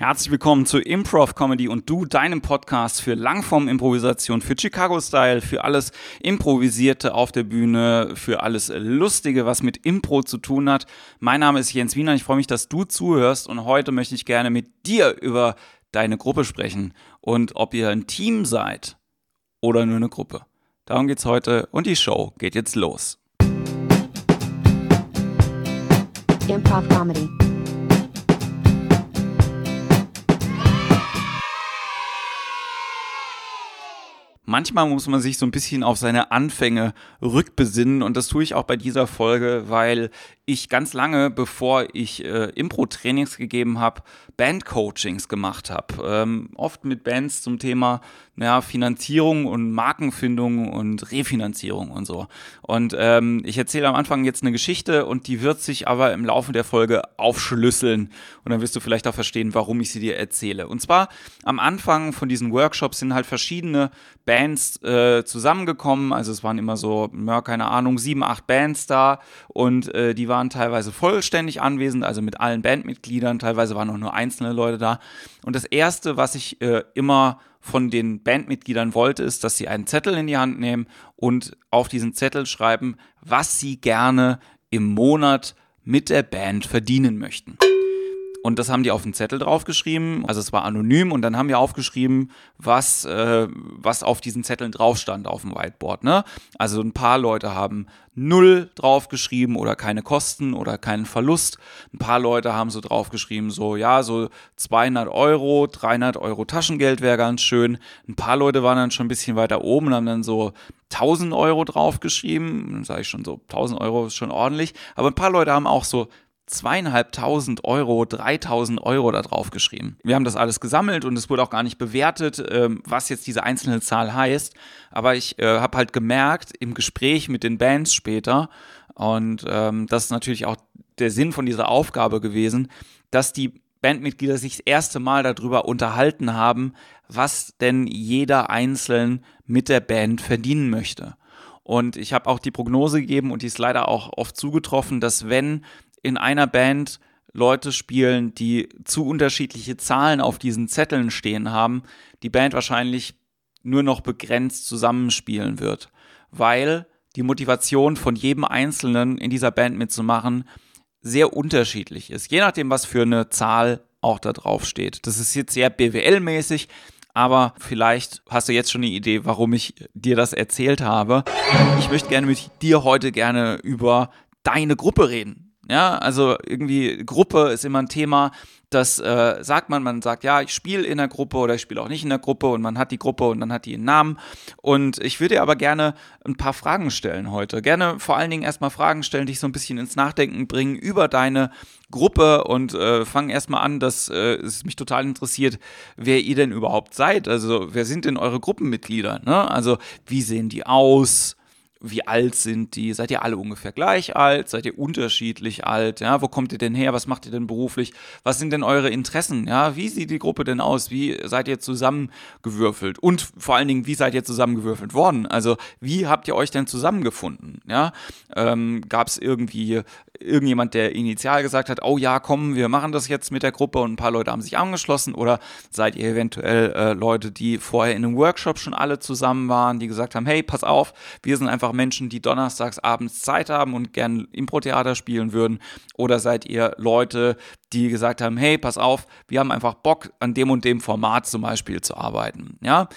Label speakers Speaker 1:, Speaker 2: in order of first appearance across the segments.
Speaker 1: Herzlich willkommen zu Improv Comedy und du, deinem Podcast für Langform-Improvisation, für Chicago-Style, für alles Improvisierte auf der Bühne, für alles Lustige, was mit Impro zu tun hat. Mein Name ist Jens Wiener, ich freue mich, dass du zuhörst und heute möchte ich gerne mit dir über deine Gruppe sprechen und ob ihr ein Team seid oder nur eine Gruppe. Darum geht's heute und die Show geht jetzt los.
Speaker 2: Improv comedy.
Speaker 1: Manchmal muss man sich so ein bisschen auf seine Anfänge rückbesinnen und das tue ich auch bei dieser Folge, weil ich ganz lange, bevor ich äh, Impro-Trainings gegeben habe, Band-Coachings gemacht habe. Ähm, oft mit Bands zum Thema ja, Finanzierung und Markenfindung und Refinanzierung und so. Und ähm, ich erzähle am Anfang jetzt eine Geschichte und die wird sich aber im Laufe der Folge aufschlüsseln. Und dann wirst du vielleicht auch verstehen, warum ich sie dir erzähle. Und zwar am Anfang von diesen Workshops sind halt verschiedene Bands äh, zusammengekommen. Also es waren immer so, ja, keine Ahnung, sieben, acht Bands da und äh, die waren waren teilweise vollständig anwesend, also mit allen Bandmitgliedern, teilweise waren auch nur einzelne Leute da. Und das Erste, was ich äh, immer von den Bandmitgliedern wollte, ist, dass sie einen Zettel in die Hand nehmen und auf diesen Zettel schreiben, was sie gerne im Monat mit der Band verdienen möchten. Und das haben die auf den Zettel draufgeschrieben. Also es war anonym und dann haben wir aufgeschrieben, was, äh, was auf diesen Zetteln drauf stand auf dem Whiteboard. Ne? Also ein paar Leute haben null draufgeschrieben oder keine Kosten oder keinen Verlust. Ein paar Leute haben so draufgeschrieben, so ja, so 200 Euro, 300 Euro Taschengeld wäre ganz schön. Ein paar Leute waren dann schon ein bisschen weiter oben und haben dann so 1000 Euro draufgeschrieben. Dann sage ich schon so, 1000 Euro ist schon ordentlich. Aber ein paar Leute haben auch so zweieinhalbtausend Euro, dreitausend Euro da drauf geschrieben. Wir haben das alles gesammelt und es wurde auch gar nicht bewertet, ähm, was jetzt diese einzelne Zahl heißt. Aber ich äh, habe halt gemerkt im Gespräch mit den Bands später, und ähm, das ist natürlich auch der Sinn von dieser Aufgabe gewesen, dass die Bandmitglieder sich das erste Mal darüber unterhalten haben, was denn jeder einzeln mit der Band verdienen möchte. Und ich habe auch die Prognose gegeben und die ist leider auch oft zugetroffen, dass wenn in einer Band Leute spielen, die zu unterschiedliche Zahlen auf diesen Zetteln stehen haben, die Band wahrscheinlich nur noch begrenzt zusammenspielen wird, weil die Motivation von jedem Einzelnen in dieser Band mitzumachen sehr unterschiedlich ist, je nachdem, was für eine Zahl auch da drauf steht. Das ist jetzt sehr BWL-mäßig, aber vielleicht hast du jetzt schon eine Idee, warum ich dir das erzählt habe. Ich möchte gerne mit dir heute gerne über deine Gruppe reden. Ja, also irgendwie Gruppe ist immer ein Thema, das äh, sagt man, man sagt, ja, ich spiele in der Gruppe oder ich spiele auch nicht in der Gruppe und man hat die Gruppe und dann hat die einen Namen. Und ich würde aber gerne ein paar Fragen stellen heute. Gerne vor allen Dingen erstmal Fragen stellen, dich so ein bisschen ins Nachdenken bringen über deine Gruppe und äh, fangen erstmal an, dass äh, es mich total interessiert, wer ihr denn überhaupt seid. Also, wer sind denn eure Gruppenmitglieder? Ne? Also, wie sehen die aus? Wie alt sind die? Seid ihr alle ungefähr gleich alt? Seid ihr unterschiedlich alt? Ja, wo kommt ihr denn her? Was macht ihr denn beruflich? Was sind denn eure Interessen? Ja, wie sieht die Gruppe denn aus? Wie seid ihr zusammengewürfelt? Und vor allen Dingen, wie seid ihr zusammengewürfelt worden? Also, wie habt ihr euch denn zusammengefunden? Ja, ähm, gab es irgendwie irgendjemand, der initial gesagt hat, oh ja, komm, wir machen das jetzt mit der Gruppe und ein paar Leute haben sich angeschlossen? Oder seid ihr eventuell äh, Leute, die vorher in einem Workshop schon alle zusammen waren, die gesagt haben, hey, pass auf, wir sind einfach Menschen, die donnerstags abends Zeit haben und gern Impro-Theater spielen würden? Oder seid ihr Leute, die gesagt haben, hey, pass auf, wir haben einfach Bock, an dem und dem Format zum Beispiel zu arbeiten? Ja?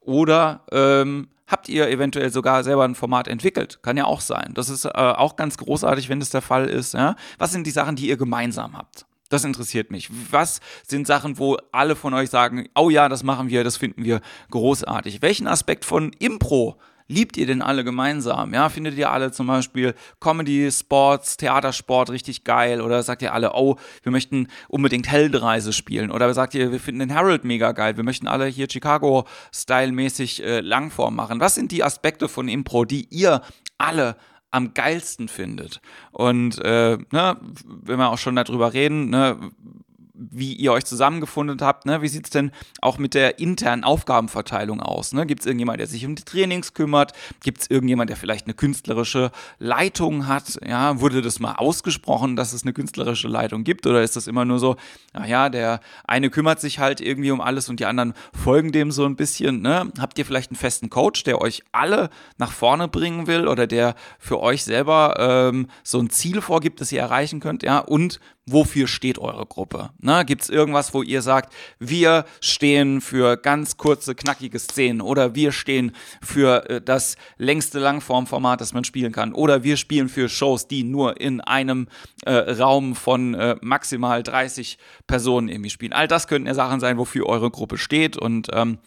Speaker 1: Oder ähm, habt ihr eventuell sogar selber ein Format entwickelt? Kann ja auch sein. Das ist äh, auch ganz großartig, wenn das der Fall ist. Ja? Was sind die Sachen, die ihr gemeinsam habt? Das interessiert mich. Was sind Sachen, wo alle von euch sagen, oh ja, das machen wir, das finden wir großartig? Welchen Aspekt von Impro liebt ihr denn alle gemeinsam? Ja, findet ihr alle zum Beispiel Comedy, Sports, Theatersport richtig geil? Oder sagt ihr alle, oh, wir möchten unbedingt Heldreise spielen? Oder sagt ihr, wir finden den Harold mega geil, wir möchten alle hier Chicago-Style-mäßig äh, Langform machen? Was sind die Aspekte von Impro, die ihr alle am geilsten findet? Und äh, ne, wenn wir auch schon darüber reden, ne, wie ihr euch zusammengefunden habt. Ne? Wie sieht es denn auch mit der internen Aufgabenverteilung aus? Ne? Gibt es irgendjemand, der sich um die Trainings kümmert? Gibt es irgendjemand, der vielleicht eine künstlerische Leitung hat? Ja, wurde das mal ausgesprochen, dass es eine künstlerische Leitung gibt? Oder ist das immer nur so, naja, der eine kümmert sich halt irgendwie um alles und die anderen folgen dem so ein bisschen? Ne? Habt ihr vielleicht einen festen Coach, der euch alle nach vorne bringen will oder der für euch selber ähm, so ein Ziel vorgibt, das ihr erreichen könnt? Ja, und wofür steht eure Gruppe? Ne? Gibt es irgendwas, wo ihr sagt, wir stehen für ganz kurze, knackige Szenen oder wir stehen für äh, das längste Langformformat, das man spielen kann oder wir spielen für Shows, die nur in einem äh, Raum von äh, maximal 30 Personen irgendwie spielen. All das könnten ja Sachen sein, wofür eure Gruppe steht und ähm,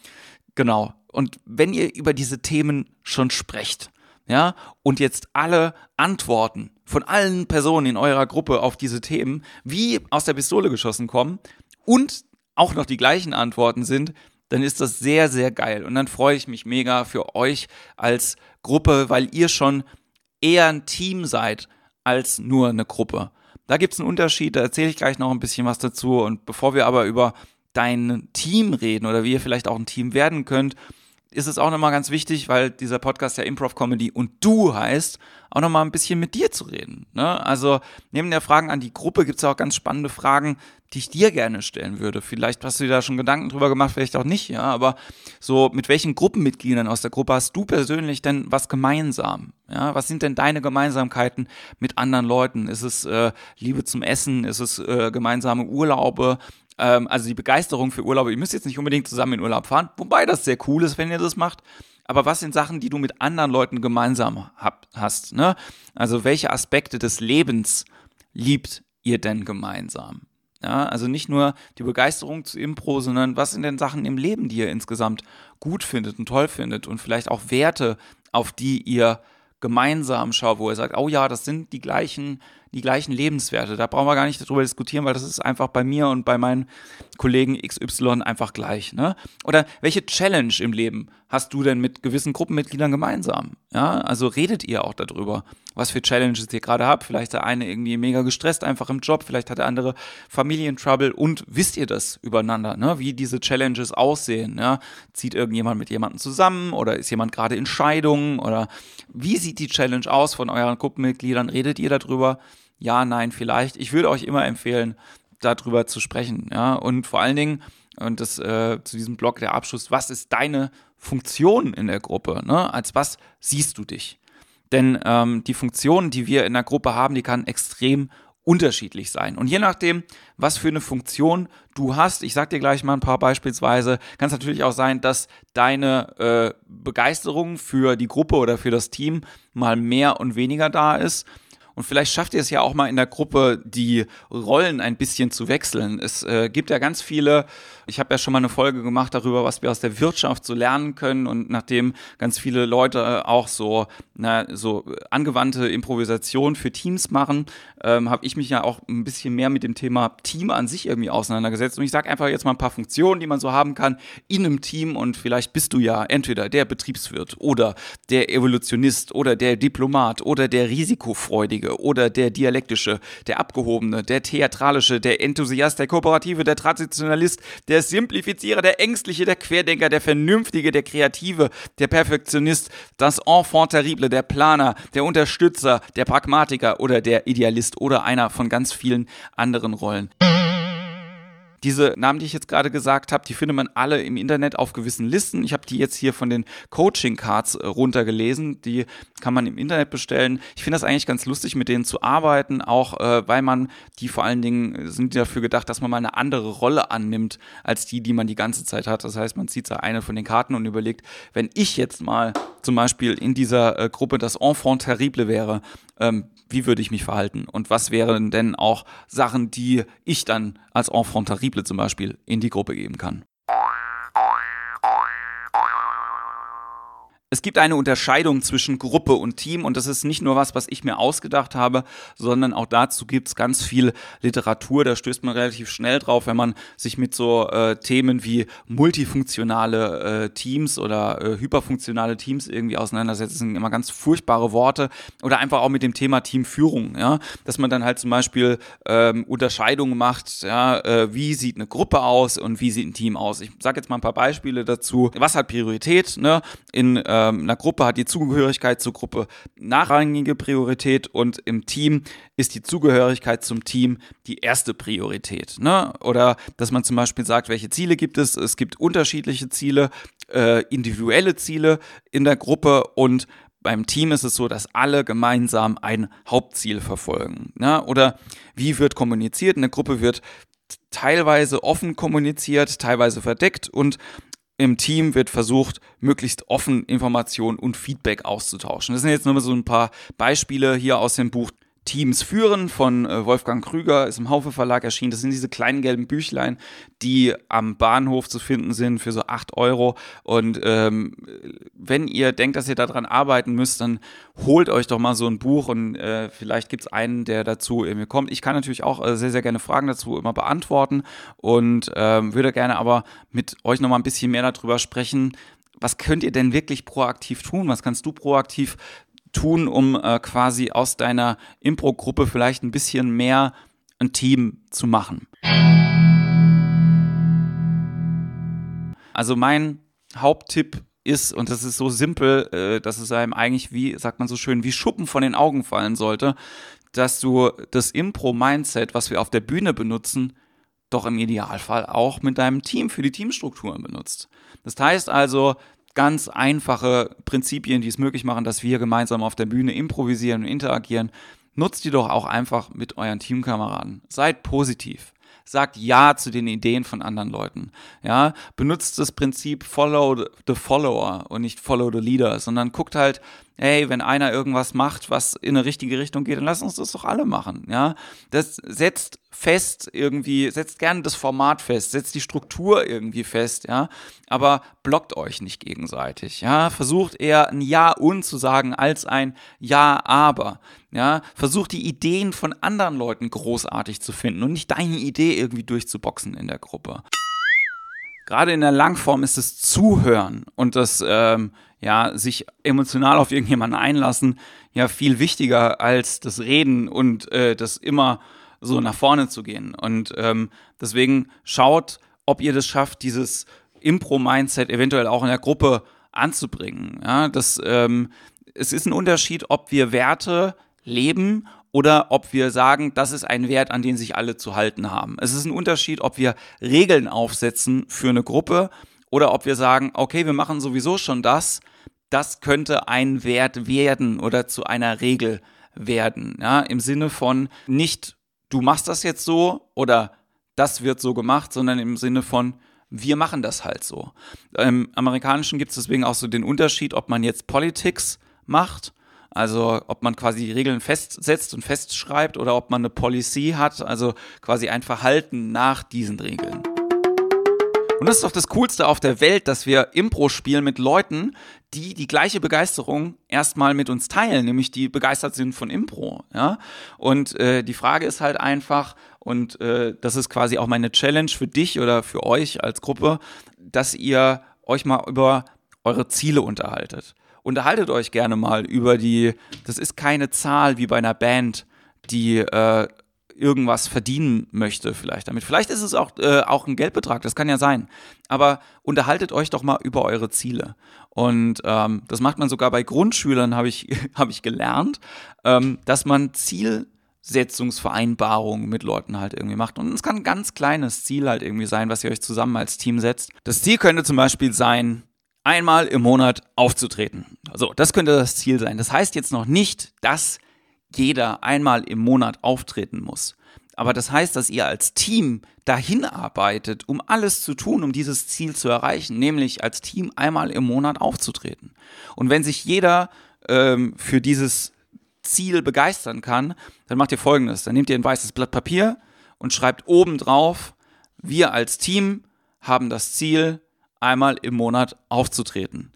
Speaker 1: genau. Und wenn ihr über diese Themen schon sprecht, ja, und jetzt alle Antworten von allen Personen in eurer Gruppe auf diese Themen wie aus der Pistole geschossen kommen und auch noch die gleichen Antworten sind, dann ist das sehr, sehr geil. Und dann freue ich mich mega für euch als Gruppe, weil ihr schon eher ein Team seid als nur eine Gruppe. Da gibt es einen Unterschied, da erzähle ich gleich noch ein bisschen was dazu. Und bevor wir aber über dein Team reden oder wie ihr vielleicht auch ein Team werden könnt, ist es auch nochmal ganz wichtig, weil dieser Podcast ja Improv Comedy und du heißt, auch nochmal ein bisschen mit dir zu reden. Ne? Also neben der Fragen an die Gruppe gibt es auch ganz spannende Fragen, die ich dir gerne stellen würde. Vielleicht hast du dir da schon Gedanken drüber gemacht, vielleicht auch nicht, ja. Aber so, mit welchen Gruppenmitgliedern aus der Gruppe hast du persönlich denn was gemeinsam? Ja, was sind denn deine Gemeinsamkeiten mit anderen Leuten? Ist es äh, Liebe zum Essen? Ist es äh, gemeinsame Urlaube? Ähm, also die Begeisterung für Urlaube. Ihr müsst jetzt nicht unbedingt zusammen in Urlaub fahren, wobei das sehr cool ist, wenn ihr das macht. Aber was sind Sachen, die du mit anderen Leuten gemeinsam hab, hast? Ne? Also welche Aspekte des Lebens liebt ihr denn gemeinsam? Ja, also nicht nur die Begeisterung zu Impro, sondern was sind denn Sachen im Leben, die ihr insgesamt gut findet und toll findet und vielleicht auch Werte, auf die ihr gemeinsam schaut, wo ihr sagt, oh ja, das sind die gleichen die gleichen Lebenswerte. Da brauchen wir gar nicht darüber diskutieren, weil das ist einfach bei mir und bei meinen Kollegen XY einfach gleich. Ne? Oder welche Challenge im Leben hast du denn mit gewissen Gruppenmitgliedern gemeinsam? Ja, also redet ihr auch darüber, was für Challenges ihr gerade habt. Vielleicht der eine irgendwie mega gestresst einfach im Job, vielleicht hat der andere Familientrouble und wisst ihr das übereinander, ne? wie diese Challenges aussehen? Ja? Zieht irgendjemand mit jemandem zusammen oder ist jemand gerade in Scheidung oder wie sieht die Challenge aus von euren Gruppenmitgliedern? Redet ihr darüber? Ja, nein, vielleicht. Ich würde euch immer empfehlen, darüber zu sprechen. Ja, und vor allen Dingen, und das äh, zu diesem Blog der Abschluss, was ist deine Funktion in der Gruppe? Ne? Als was siehst du dich? Denn ähm, die Funktion, die wir in der Gruppe haben, die kann extrem unterschiedlich sein. Und je nachdem, was für eine Funktion du hast, ich sag dir gleich mal ein paar beispielsweise, kann es natürlich auch sein, dass deine äh, Begeisterung für die Gruppe oder für das Team mal mehr und weniger da ist. Und vielleicht schafft ihr es ja auch mal in der Gruppe, die Rollen ein bisschen zu wechseln. Es äh, gibt ja ganz viele, ich habe ja schon mal eine Folge gemacht darüber, was wir aus der Wirtschaft so lernen können. Und nachdem ganz viele Leute auch so, na, so angewandte Improvisation für Teams machen, ähm, habe ich mich ja auch ein bisschen mehr mit dem Thema Team an sich irgendwie auseinandergesetzt. Und ich sage einfach jetzt mal ein paar Funktionen, die man so haben kann in einem Team. Und vielleicht bist du ja entweder der Betriebswirt oder der Evolutionist oder der Diplomat oder der Risikofreudige Oder der Dialektische, der Abgehobene, der Theatralische, der Enthusiast, der Kooperative, der Traditionalist, der Simplifizierer, der Ängstliche, der Querdenker, der Vernünftige, der Kreative, der Perfektionist, das Enfant terrible, der Planer, der Unterstützer, der Pragmatiker oder der Idealist oder einer von ganz vielen anderen Rollen. Diese Namen, die ich jetzt gerade gesagt habe, die findet man alle im Internet auf gewissen Listen. Ich habe die jetzt hier von den Coaching Cards äh, runtergelesen. Die kann man im Internet bestellen. Ich finde das eigentlich ganz lustig, mit denen zu arbeiten, auch äh, weil man die vor allen Dingen äh, sind dafür gedacht, dass man mal eine andere Rolle annimmt als die, die man die ganze Zeit hat. Das heißt, man zieht da eine von den Karten und überlegt, wenn ich jetzt mal zum Beispiel in dieser äh, Gruppe das Enfant terrible wäre, ähm, wie würde ich mich verhalten und was wären denn auch Sachen, die ich dann als Enfant terrible zum Beispiel in die Gruppe geben kann. Es gibt eine Unterscheidung zwischen Gruppe und Team und das ist nicht nur was, was ich mir ausgedacht habe, sondern auch dazu gibt es ganz viel Literatur. Da stößt man relativ schnell drauf, wenn man sich mit so äh, Themen wie multifunktionale äh, Teams oder äh, hyperfunktionale Teams irgendwie auseinandersetzt. Das sind immer ganz furchtbare Worte. Oder einfach auch mit dem Thema Teamführung, ja, dass man dann halt zum Beispiel ähm, Unterscheidungen macht, ja, äh, wie sieht eine Gruppe aus und wie sieht ein Team aus. Ich sage jetzt mal ein paar Beispiele dazu. Was hat Priorität? Ne? In äh, ähm, einer Gruppe hat die Zugehörigkeit zur Gruppe nachrangige Priorität und im Team ist die Zugehörigkeit zum Team die erste Priorität. Ne? Oder dass man zum Beispiel sagt, welche Ziele gibt es? Es gibt unterschiedliche Ziele, äh, individuelle Ziele in der Gruppe und beim Team ist es so, dass alle gemeinsam ein Hauptziel verfolgen. Ne? Oder wie wird kommuniziert? Eine Gruppe wird teilweise offen kommuniziert, teilweise verdeckt und im Team wird versucht, möglichst offen Informationen und Feedback auszutauschen. Das sind jetzt nur so ein paar Beispiele hier aus dem Buch Teams führen von äh, Wolfgang Krüger, ist im Haufe Verlag erschienen. Das sind diese kleinen gelben Büchlein, die am Bahnhof zu finden sind für so 8 Euro. Und ähm, wenn ihr denkt, dass ihr daran arbeiten müsst, dann holt euch doch mal so ein Buch und äh, vielleicht gibt es einen, der dazu irgendwie kommt. Ich kann natürlich auch äh, sehr, sehr gerne Fragen dazu immer beantworten und ähm, würde gerne aber mit euch nochmal ein bisschen mehr darüber sprechen, was könnt ihr denn wirklich proaktiv tun? Was kannst du proaktiv tun, um äh, quasi aus deiner Impro-Gruppe vielleicht ein bisschen mehr ein Team zu machen? Also mein Haupttipp ist, und das ist so simpel, äh, dass es einem eigentlich, wie sagt man so schön, wie Schuppen von den Augen fallen sollte, dass du das Impro-Mindset, was wir auf der Bühne benutzen, doch im Idealfall auch mit deinem Team für die Teamstrukturen benutzt. Das heißt also, ganz einfache Prinzipien, die es möglich machen, dass wir gemeinsam auf der Bühne improvisieren und interagieren. Nutzt die doch auch einfach mit euren Teamkameraden. Seid positiv. Sagt Ja zu den Ideen von anderen Leuten. Ja, benutzt das Prinzip Follow the Follower und nicht Follow the Leader, sondern guckt halt, hey, wenn einer irgendwas macht, was in eine richtige Richtung geht, dann lasst uns das doch alle machen, ja. Das setzt fest irgendwie, setzt gerne das Format fest, setzt die Struktur irgendwie fest, ja. Aber blockt euch nicht gegenseitig, ja. Versucht eher ein Ja und zu sagen als ein Ja aber, ja. Versucht die Ideen von anderen Leuten großartig zu finden und nicht deine Idee irgendwie durchzuboxen in der Gruppe gerade in der Langform ist es Zuhören und das ähm, ja, sich emotional auf irgendjemanden einlassen, ja viel wichtiger als das Reden und äh, das immer so nach vorne zu gehen. Und ähm, deswegen schaut, ob ihr das schafft, dieses Impro-Mindset eventuell auch in der Gruppe anzubringen. Ja, das, ähm, es ist ein Unterschied, ob wir Werte leben oder ob wir sagen, das ist ein Wert, an den sich alle zu halten haben. Es ist ein Unterschied, ob wir Regeln aufsetzen für eine Gruppe oder ob wir sagen, okay, wir machen sowieso schon das, das könnte ein Wert werden oder zu einer Regel werden. Ja, im Sinne von nicht, du machst das jetzt so oder das wird so gemacht, sondern im Sinne von, wir machen das halt so. Im Amerikanischen gibt es deswegen auch so den Unterschied, ob man jetzt Politics macht, also ob man quasi die Regeln festsetzt und festschreibt oder ob man eine Policy hat, also quasi ein Verhalten nach diesen Regeln. Und das ist doch das Coolste auf der Welt, dass wir Impro spielen mit Leuten, die die gleiche Begeisterung erstmal mit uns teilen, nämlich die begeistert sind von Impro. Ja? Und äh, die Frage ist halt einfach, und äh, das ist quasi auch meine Challenge für dich oder für euch als Gruppe, dass ihr euch mal über eure Ziele unterhaltet. Unterhaltet euch gerne mal über die, das ist keine Zahl wie bei einer Band, die äh, irgendwas verdienen möchte vielleicht damit. Vielleicht ist es auch, äh, auch ein Geldbetrag, das kann ja sein. Aber unterhaltet euch doch mal über eure Ziele. Und ähm, das macht man sogar bei Grundschülern, habe ich, hab ich gelernt, ähm, dass man Zielsetzungsvereinbarungen mit Leuten halt irgendwie macht. Und es kann ein ganz kleines Ziel halt irgendwie sein, was ihr euch zusammen als Team setzt. Das Ziel könnte zum Beispiel sein, einmal im Monat aufzutreten. So, das könnte das Ziel sein. Das heißt jetzt noch nicht, dass jeder einmal im Monat auftreten muss. Aber das heißt, dass ihr als Team dahin arbeitet, um alles zu tun, um dieses Ziel zu erreichen, nämlich als Team einmal im Monat aufzutreten. Und wenn sich jeder ähm, für dieses Ziel begeistern kann, dann macht ihr folgendes. Dann nehmt ihr ein weißes Blatt Papier und schreibt oben drauf, wir als Team haben das Ziel, einmal im Monat aufzutreten.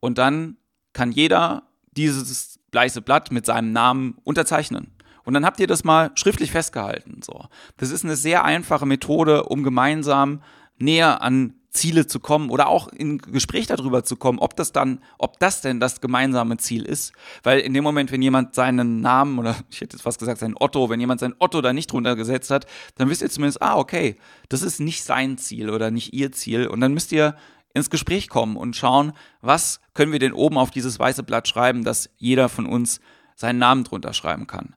Speaker 1: Und dann kann jeder dieses weiße Blatt mit seinem Namen unterzeichnen. Und dann habt ihr das mal schriftlich festgehalten. So. Das ist eine sehr einfache Methode, um gemeinsam näher an Ziele zu kommen oder auch in Gespräch darüber zu kommen, ob das dann, ob das denn das gemeinsame Ziel ist. Weil in dem Moment, wenn jemand seinen Namen oder ich hätte jetzt fast gesagt, sein Otto, wenn jemand sein Otto da nicht drunter gesetzt hat, dann wisst ihr zumindest, ah, okay, das ist nicht sein Ziel oder nicht ihr Ziel. Und dann müsst ihr ins Gespräch kommen und schauen, was können wir denn oben auf dieses weiße Blatt schreiben, dass jeder von uns seinen Namen drunter schreiben kann.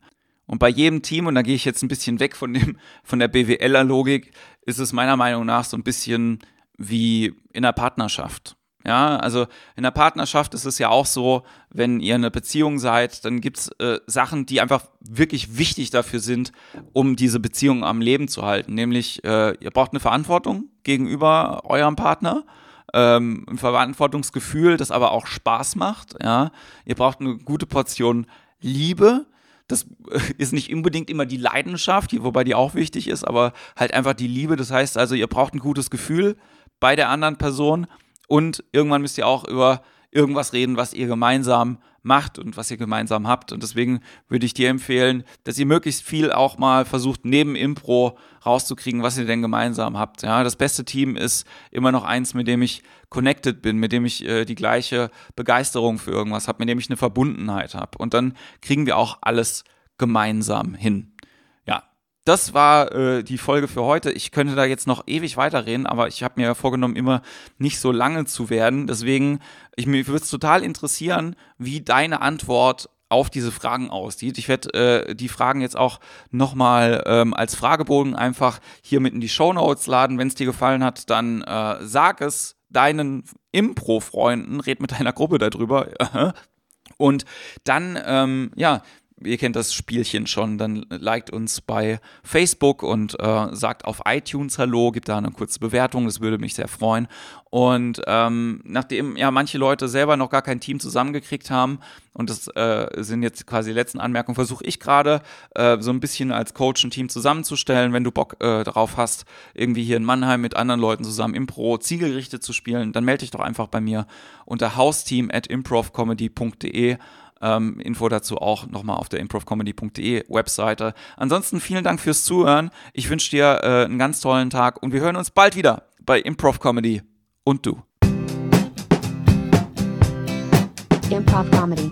Speaker 1: Und bei jedem Team, und da gehe ich jetzt ein bisschen weg von dem, von der BWLer-Logik, ist es meiner Meinung nach so ein bisschen wie in der Partnerschaft. Ja, also in der Partnerschaft ist es ja auch so, wenn ihr eine Beziehung seid, dann gibt's äh, Sachen, die einfach wirklich wichtig dafür sind, um diese Beziehung am Leben zu halten. Nämlich, äh, ihr braucht eine Verantwortung gegenüber eurem Partner, ähm, ein Verantwortungsgefühl, das aber auch Spaß macht. Ja, ihr braucht eine gute Portion Liebe. Das ist nicht unbedingt immer die Leidenschaft, wobei die auch wichtig ist, aber halt einfach die Liebe. Das heißt also, ihr braucht ein gutes Gefühl bei der anderen Person und irgendwann müsst ihr auch über irgendwas reden, was ihr gemeinsam macht und was ihr gemeinsam habt. Und deswegen würde ich dir empfehlen, dass ihr möglichst viel auch mal versucht, neben Impro rauszukriegen, was ihr denn gemeinsam habt. Ja, das beste Team ist immer noch eins, mit dem ich connected bin, mit dem ich äh, die gleiche Begeisterung für irgendwas habe, mit dem ich eine Verbundenheit habe. Und dann kriegen wir auch alles gemeinsam hin das war äh, die Folge für heute. Ich könnte da jetzt noch ewig weiterreden, aber ich habe mir vorgenommen, immer nicht so lange zu werden. Deswegen, ich, würde es total interessieren, wie deine Antwort auf diese Fragen aussieht. Ich werde äh, die Fragen jetzt auch nochmal ähm, als Fragebogen einfach hier mit in die Show Notes laden. Wenn es dir gefallen hat, dann äh, sag es deinen Impro-Freunden, red mit deiner Gruppe darüber. Und dann, ähm, ja, ihr kennt das Spielchen schon, dann liked uns bei Facebook und äh, sagt auf iTunes Hallo, gibt da eine kurze Bewertung, das würde mich sehr freuen. Und ähm, nachdem ja manche Leute selber noch gar kein Team zusammengekriegt haben, und das äh, sind jetzt quasi die letzten Anmerkungen, versuche ich gerade äh, so ein bisschen als Coach ein Team zusammenzustellen. Wenn du Bock äh, darauf hast, irgendwie hier in Mannheim mit anderen Leuten zusammen Impro zielgerichtet zu spielen, dann melde dich doch einfach bei mir unter hausteam at improvcomedy.de. Ähm, Info dazu auch nochmal auf der improvcomedy.de Webseite. Ansonsten vielen Dank fürs Zuhören. Ich wünsche dir äh, einen ganz tollen Tag und wir hören uns bald wieder bei Improv Comedy und du.
Speaker 2: Improv Comedy.